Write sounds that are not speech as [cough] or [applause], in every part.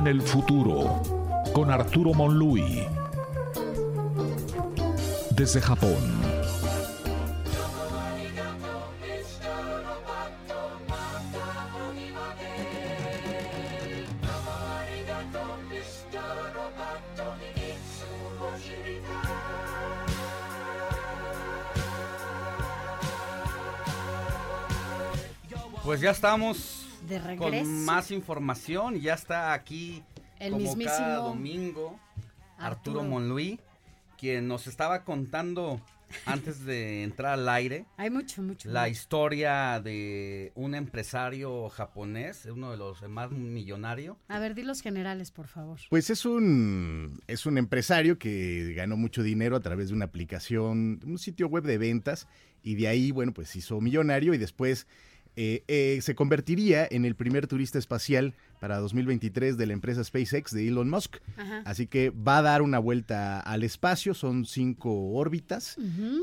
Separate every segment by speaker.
Speaker 1: En el futuro con Arturo Monlui. Desde Japón.
Speaker 2: Pues ya estamos
Speaker 3: De
Speaker 2: con
Speaker 3: regreso.
Speaker 2: más información ya está aquí
Speaker 3: El
Speaker 2: como
Speaker 3: mismísimo
Speaker 2: cada domingo Arturo,
Speaker 3: Arturo.
Speaker 2: Monluí, quien nos estaba contando antes de entrar al aire
Speaker 3: Hay mucho, mucho.
Speaker 2: la
Speaker 3: mucho.
Speaker 2: historia de un empresario japonés, uno de los más millonarios.
Speaker 3: A ver, di los generales, por favor.
Speaker 4: Pues es un, es un empresario que ganó mucho dinero a través de una aplicación, un sitio web de ventas, y de ahí, bueno, pues hizo millonario y después eh, eh, se convertiría en el primer turista espacial para 2023 de la empresa SpaceX de Elon Musk.
Speaker 3: Ajá.
Speaker 4: Así que va a dar una vuelta al espacio, son cinco órbitas,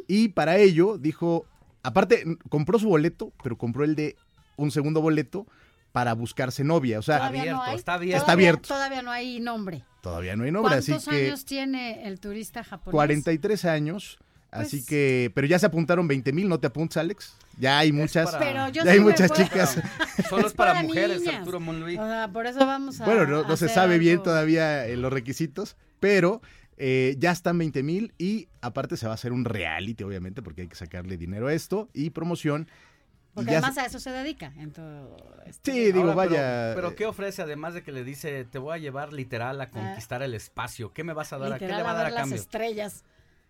Speaker 4: y para ello dijo, aparte, compró su boleto, pero compró el de un segundo boleto para buscarse novia. O sea,
Speaker 3: Todavía
Speaker 2: abierto,
Speaker 3: no hay.
Speaker 2: está abierto.
Speaker 4: Está
Speaker 3: Todavía-
Speaker 4: abierto.
Speaker 3: Todavía no hay nombre.
Speaker 4: todavía no hay nombre, así
Speaker 3: ¿Cuántos
Speaker 4: que...
Speaker 3: años tiene el turista japonés?
Speaker 4: 43 años. Así
Speaker 3: Pues-
Speaker 4: que, pero ya se apuntaron 20 mil, ¿no te apuntas, Alex? Ya hay muchas.
Speaker 2: para-
Speaker 3: Pero yo
Speaker 4: ya hay
Speaker 3: sí
Speaker 4: muchas
Speaker 3: puedo-
Speaker 4: chicas. [laughs]
Speaker 2: Solo es para,
Speaker 3: para
Speaker 2: mujeres,
Speaker 3: niñas.
Speaker 2: Arturo Monluí.
Speaker 3: O sea, por eso vamos a.
Speaker 4: Bueno, no, no se sabe bien todavía eh, los requisitos, pero eh, ya están 20 mil y aparte se va a hacer un reality, obviamente, porque hay que sacarle dinero a esto y promoción.
Speaker 3: Porque además
Speaker 4: se-
Speaker 3: a eso se dedica. En todo esto.
Speaker 4: Sí, digo,
Speaker 2: Ahora,
Speaker 4: vaya.
Speaker 2: Pero,
Speaker 4: eh,
Speaker 2: ¿qué ofrece además de que le dice, te voy a llevar literal a conquistar el espacio? ¿Qué me vas a dar? ¿A ¿Qué
Speaker 3: Literal,
Speaker 2: le va a dar
Speaker 3: ver
Speaker 2: a
Speaker 3: las
Speaker 2: cambio?
Speaker 3: estrellas.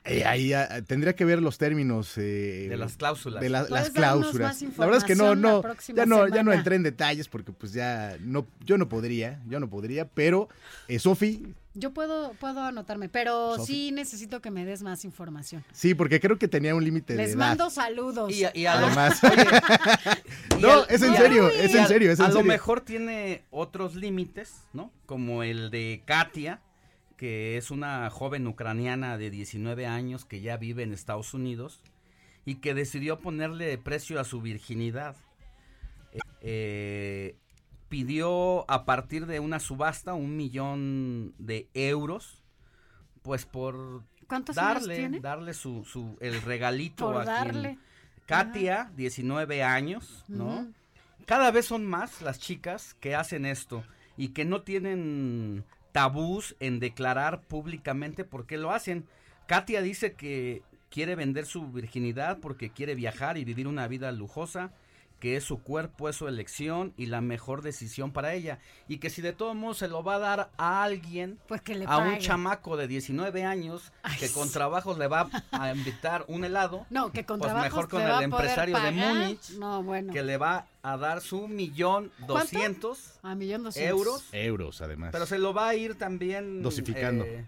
Speaker 4: Eh, ahí ah, tendría que ver los términos eh,
Speaker 2: De las cláusulas.
Speaker 4: de la-
Speaker 3: ¿Puedes
Speaker 4: las cláusulas.
Speaker 3: más
Speaker 4: La verdad es que no, no, ya no, ya no entré en detalles porque pues ya no, yo no podría, yo no podría, pero eh, Sofi,
Speaker 3: Yo puedo, puedo anotarme, pero sí necesito que me des más información.
Speaker 4: sí, porque creo que tenía un límite de
Speaker 3: Les
Speaker 4: edad.
Speaker 3: mando saludos.
Speaker 2: Y, y a lo
Speaker 4: Además. [laughs]
Speaker 2: y [laughs]
Speaker 4: No,
Speaker 2: al-
Speaker 4: es en serio, es en serio, es en
Speaker 2: a lo mejor tiene otros límites, ¿no? Como el de Katia, que es una joven ucraniana de 19 años que ya vive en Estados Unidos y que decidió ponerle precio a su virginidad. Eh, pidió a partir de una subasta un millón de euros, pues por
Speaker 3: ¿Cuántos años
Speaker 2: darle, darle su, su el regalito
Speaker 3: Por
Speaker 2: a quien-. Katia, 19 años, ¿no? Cada vez son más las chicas que hacen esto y que no tienen tabús en declarar públicamente por qué lo hacen. Katia dice que quiere vender su virginidad porque quiere viajar y vivir una vida lujosa, que es su cuerpo, es su elección y la mejor decisión para ella. Y que si de todos modos se lo va a dar a alguien,
Speaker 3: Pues que le
Speaker 2: a un chamaco de 19 años,
Speaker 3: Ay,
Speaker 2: que con
Speaker 3: sí.
Speaker 2: trabajos le va a invitar un helado,
Speaker 3: No, que con
Speaker 2: Pues
Speaker 3: trabajos
Speaker 2: mejor con el
Speaker 3: va a poder
Speaker 2: empresario de. Múnich,
Speaker 3: No, bueno.
Speaker 2: que le va a dar su millón doscientos
Speaker 3: A millón doscientos.
Speaker 2: euros,
Speaker 4: Euros, además.
Speaker 2: pero se lo va a ir también...
Speaker 4: Dosificando.
Speaker 2: eh,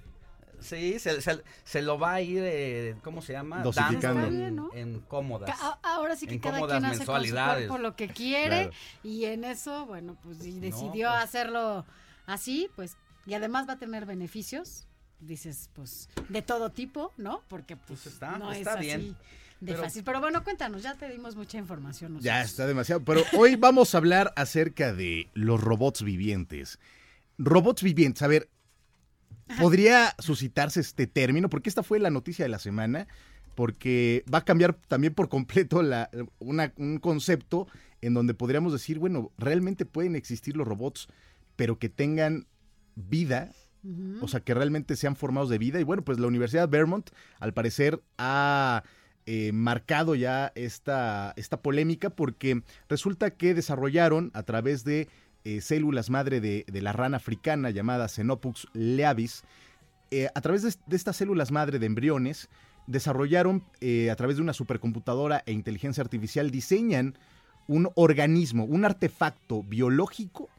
Speaker 2: sí, se, se- se lo va a ir, eh, ¿cómo se llama?
Speaker 4: Dosificando.
Speaker 2: En, en cómodas.
Speaker 3: Ca- Ahora sí que
Speaker 2: en
Speaker 3: cada
Speaker 2: cómodas
Speaker 3: quien hace con su cuerpo lo que quiere
Speaker 4: Claro.
Speaker 3: y en eso, bueno, pues y decidió
Speaker 2: pues.
Speaker 3: hacerlo así, pues y además va a tener beneficios, dices, pues de todo tipo, ¿no? Porque pues,
Speaker 2: Pues está-
Speaker 3: no
Speaker 2: está
Speaker 3: es
Speaker 2: bien.
Speaker 3: así de
Speaker 2: Pero-
Speaker 3: fácil. Pero bueno, cuéntanos, ya te dimos mucha información.
Speaker 4: Ya está demasiado. Pero hoy vamos a hablar acerca de los robots vivientes. Robots vivientes, a ver, [laughs] ¿podría suscitarse este término? Porque esta fue la noticia de la semana, porque va a cambiar también por completo la, una- un concepto en donde podríamos decir, bueno, realmente pueden existir los robots, pero que tengan vida, o sea, que realmente sean formados de vida. Y bueno, pues la Universidad de Vermont, al parecer, ha eh, marcado ya esta, esta polémica porque resulta que desarrollaron a través de eh, células madre de, de la rana africana llamada Xenopus leavis, eh, a través de, de estas células madre de embriones, desarrollaron eh, a través de una supercomputadora e inteligencia artificial, diseñan un organismo, un artefacto biológico,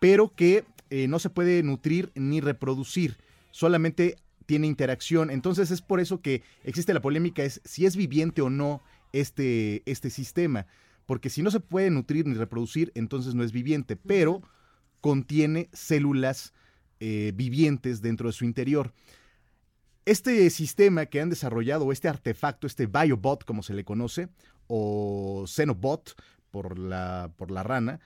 Speaker 4: pero que no se puede nutrir ni reproducir, solamente tiene interacción. Entonces es por eso que existe la polémica, es si es viviente o no este, este sistema, porque si no se puede nutrir ni reproducir, entonces no es viviente, pero contiene células eh, vivientes dentro de su interior. Este sistema que han desarrollado, este artefacto, este biobot, como se le conoce, o Xenobot por la, por la rana,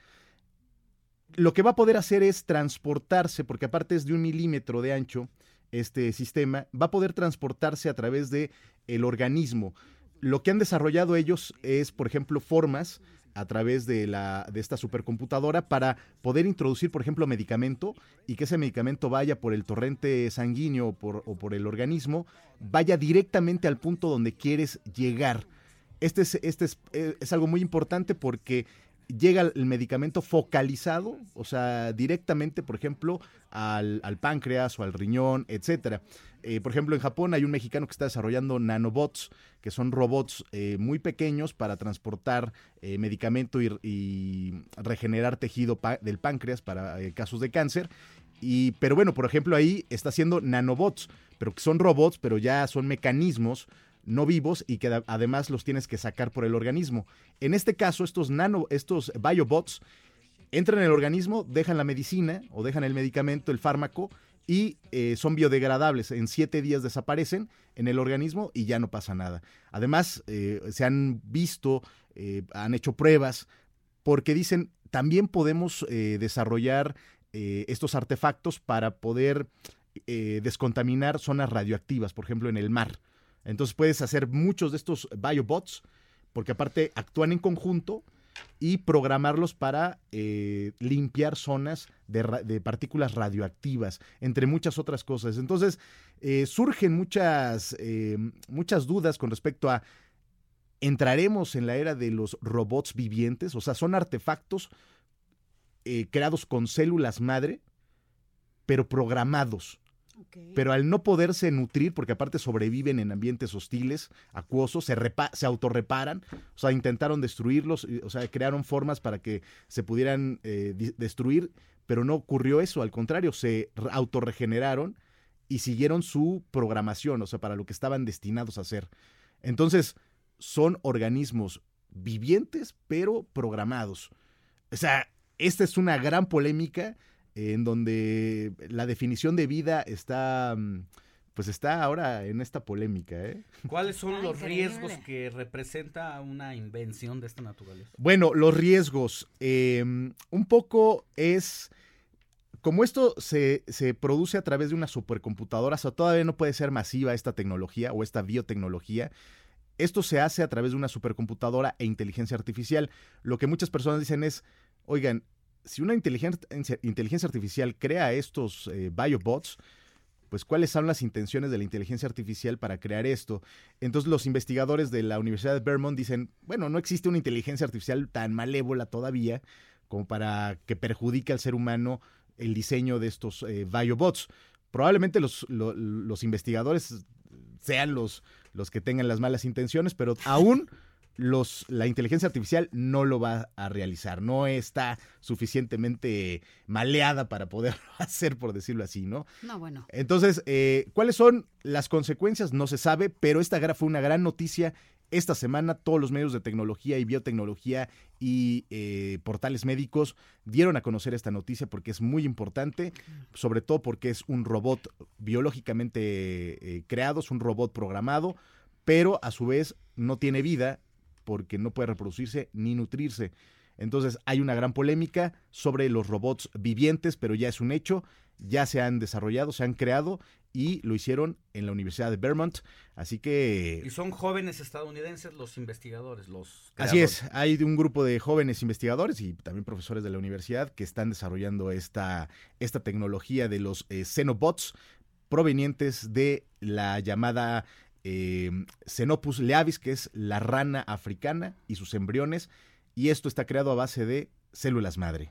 Speaker 4: lo que va a poder hacer es transportarse, porque aparte es de un milímetro de ancho, este sistema, va a poder transportarse a través de el organismo. Lo que han desarrollado ellos es, por ejemplo, formas a través de, la, de esta supercomputadora para poder introducir, por ejemplo, medicamento y que ese medicamento vaya por el torrente sanguíneo o por, por el organismo, vaya directamente al punto donde quieres llegar. Este es, este es, eh, es algo muy importante porque llega el medicamento focalizado, o sea, directamente, por ejemplo, al, al páncreas o al riñón, etcétera. Eh, por ejemplo, en Japón hay un mexicano que está desarrollando nanobots, que son robots eh, muy pequeños para transportar eh, medicamento y, y, regenerar tejido del páncreas para casos de cáncer. Y, pero bueno, por ejemplo, ahí está haciendo nanobots, pero que son robots, pero ya son mecanismos no vivos y que además los tienes que sacar por el organismo. En este caso, estos nano, estos biobots entran en el organismo, dejan la medicina o dejan el medicamento, el fármaco, y eh, son biodegradables. En siete días desaparecen en el organismo y ya no pasa nada. Además, eh, se han visto, eh, han hecho pruebas, porque dicen, también podemos desarrollar estos artefactos para poder descontaminar zonas radioactivas, por ejemplo, en el mar. Entonces puedes hacer muchos de estos biobots, porque aparte actúan en conjunto y programarlos para eh, limpiar zonas de, partículas radioactivas, entre muchas otras cosas. Entonces eh, surgen muchas, eh, muchas dudas con respecto a, ¿entraremos en la era de los robots vivientes? O sea, son artefactos creados con células madre, pero programados. Pero al no poderse nutrir, porque aparte sobreviven en ambientes hostiles, acuosos, se, se autorreparan, o sea, intentaron destruirlos, o sea, crearon formas para que se pudieran eh, destruir, pero no ocurrió eso, al contrario, se autorregeneraron y siguieron su programación, o sea, para lo que estaban destinados a hacer. Entonces, son organismos vivientes, pero programados. O sea, esta es una gran polémica en donde la definición de vida está pues está ahora en esta polémica. ¿eh?
Speaker 2: ¿Cuáles son Ay, los increíble. riesgos que representa una invención de esta naturaleza?
Speaker 4: Bueno, los riesgos, eh, un poco es, como esto se, se, produce a través de una supercomputadora, o sea, todavía no puede ser masiva esta tecnología o esta biotecnología. Esto se hace a través de una supercomputadora e inteligencia artificial. Lo que muchas personas dicen es, oigan, si una inteligencia, artificial crea estos eh, biobots, pues cuáles son las intenciones de la inteligencia artificial para crear esto. Entonces los investigadores de la Universidad de Vermont dicen, bueno, no existe una inteligencia artificial tan malévola todavía como para que perjudique al ser humano el diseño de estos eh, biobots. Probablemente los, lo, los investigadores sean los que tengan las malas intenciones, pero aún los, la inteligencia artificial no lo va a realizar, no está suficientemente maleada para poderlo [laughs] hacer, por decirlo así, ¿no?
Speaker 3: No, bueno.
Speaker 4: Entonces, eh, ¿cuáles son las consecuencias? No se sabe, pero esta fue una gran noticia. Esta semana todos los medios de tecnología y biotecnología y eh, portales médicos dieron a conocer esta noticia porque es muy importante, sobre todo porque es un robot biológicamente eh, creado, es un robot programado, pero a su vez no tiene vida porque no puede reproducirse ni nutrirse. Entonces hay una gran polémica sobre los robots vivientes, pero ya es un hecho, ya se han desarrollado, se han creado y lo hicieron en la Universidad de Vermont, así que...
Speaker 2: Y son jóvenes estadounidenses los investigadores, los...
Speaker 4: Creadores. Así es, hay un grupo de jóvenes investigadores y también profesores de la universidad que están desarrollando esta, esta tecnología de los eh, Xenobots provenientes de la llamada eh, Xenopus leavis, que es la rana africana y sus embriones, y esto está creado a base de células madre.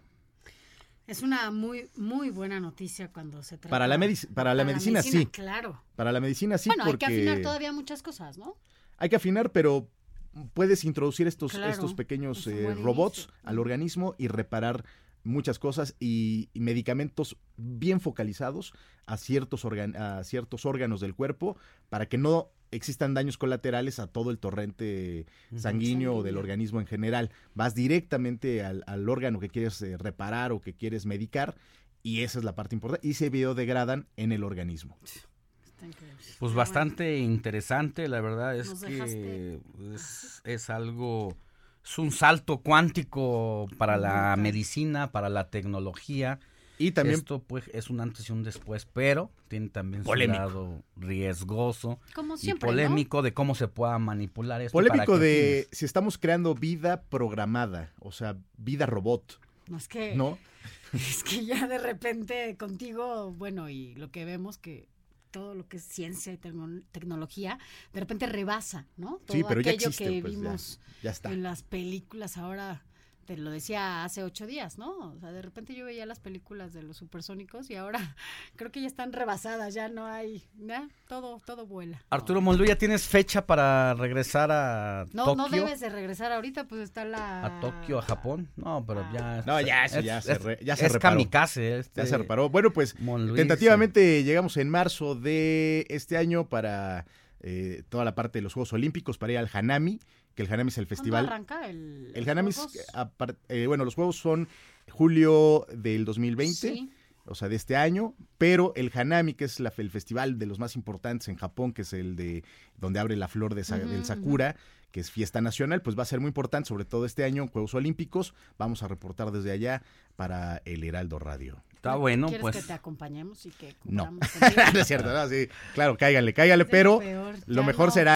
Speaker 3: Es una muy muy buena noticia cuando se trata
Speaker 4: para la, para, para la medicina, medicina, sí.
Speaker 3: Claro.
Speaker 4: Para la medicina sí.
Speaker 3: Bueno,
Speaker 4: porque
Speaker 3: hay que afinar todavía muchas cosas, ¿no?
Speaker 4: Hay que afinar, pero puedes introducir estos,
Speaker 3: Claro,
Speaker 4: estos pequeños
Speaker 3: es
Speaker 4: eh, robots
Speaker 3: inicio.
Speaker 4: al organismo y reparar muchas cosas y, y medicamentos bien focalizados a ciertos, organ- a ciertos órganos del cuerpo para que no existan daños colaterales a todo el torrente sanguíneo o del organismo en general. Vas directamente al, al órgano que quieres eh, reparar o que quieres medicar y esa es la parte importante y se biodegradan en el organismo.
Speaker 2: Pues bastante interesante, la verdad es
Speaker 3: Nos
Speaker 2: que es, es algo, es un salto cuántico para la medicina, para la tecnología.
Speaker 4: Y también
Speaker 2: Esto pues es un antes y un después, pero tiene también su
Speaker 4: Polémico.
Speaker 2: lado riesgoso
Speaker 3: Como
Speaker 2: y
Speaker 3: siempre, ¿no?
Speaker 2: polémico de cómo se pueda manipular esto. y para
Speaker 4: polémico
Speaker 2: qué
Speaker 4: de si estamos creando vida programada, o sea, vida robot,
Speaker 3: No, es que,
Speaker 4: ¿no? [laughs]
Speaker 3: es que ya de repente contigo, bueno, y lo que vemos que todo lo que es ciencia y tecno- tecnología, de repente rebasa, ¿no? Todo
Speaker 4: Sí, pero ya
Speaker 3: aquello
Speaker 4: existe,
Speaker 3: que
Speaker 4: pues, ya.
Speaker 3: vimos
Speaker 4: Ya está.
Speaker 3: en las películas ahora, te lo decía hace ocho días, ¿no? O sea, de repente yo veía las películas de los supersónicos y ahora [laughs] creo que ya están rebasadas, ya no hay, ya, todo, todo vuela.
Speaker 2: Arturo Mondú, ¿ya tienes fecha para regresar a
Speaker 3: No,
Speaker 2: Tokio?
Speaker 3: no debes de regresar ahorita, pues está la...
Speaker 2: ¿A Tokio, a Japón? No, pero ya...
Speaker 4: No, ya, eso
Speaker 2: es-
Speaker 4: ya se re- ya se
Speaker 2: es
Speaker 4: reparó.
Speaker 2: kamikaze. Este,
Speaker 4: Ya se reparó. Bueno, pues tentativamente llegamos en marzo de este año para eh, toda la parte de los Juegos Olímpicos, para ir al Hanami, que el Hanami es el
Speaker 3: ¿Cuándo
Speaker 4: festival.
Speaker 3: arranca el
Speaker 4: El
Speaker 3: los
Speaker 4: Hanami, es,
Speaker 3: juegos?
Speaker 4: apar- eh, bueno, los Juegos son julio del 2020.
Speaker 3: Sí.
Speaker 4: o sea, de este año, pero el Hanami, que es la- el festival de los más importantes en Japón, que es el de donde abre la flor de sa-
Speaker 3: Ujú,
Speaker 4: del Sakura, que es fiesta nacional, pues va a ser muy importante, sobre todo este año, Juegos Olímpicos. Vamos a reportar desde allá para el Heraldo Radio.
Speaker 2: Está bueno,
Speaker 3: ¿Quieres
Speaker 2: pues...
Speaker 3: que te acompañemos y que
Speaker 4: No. [laughs] no es cierto, no, sí, claro, cáiganle, cáiganle,
Speaker 3: Es
Speaker 4: pero
Speaker 3: peor,
Speaker 4: lo mejor
Speaker 3: no.
Speaker 4: será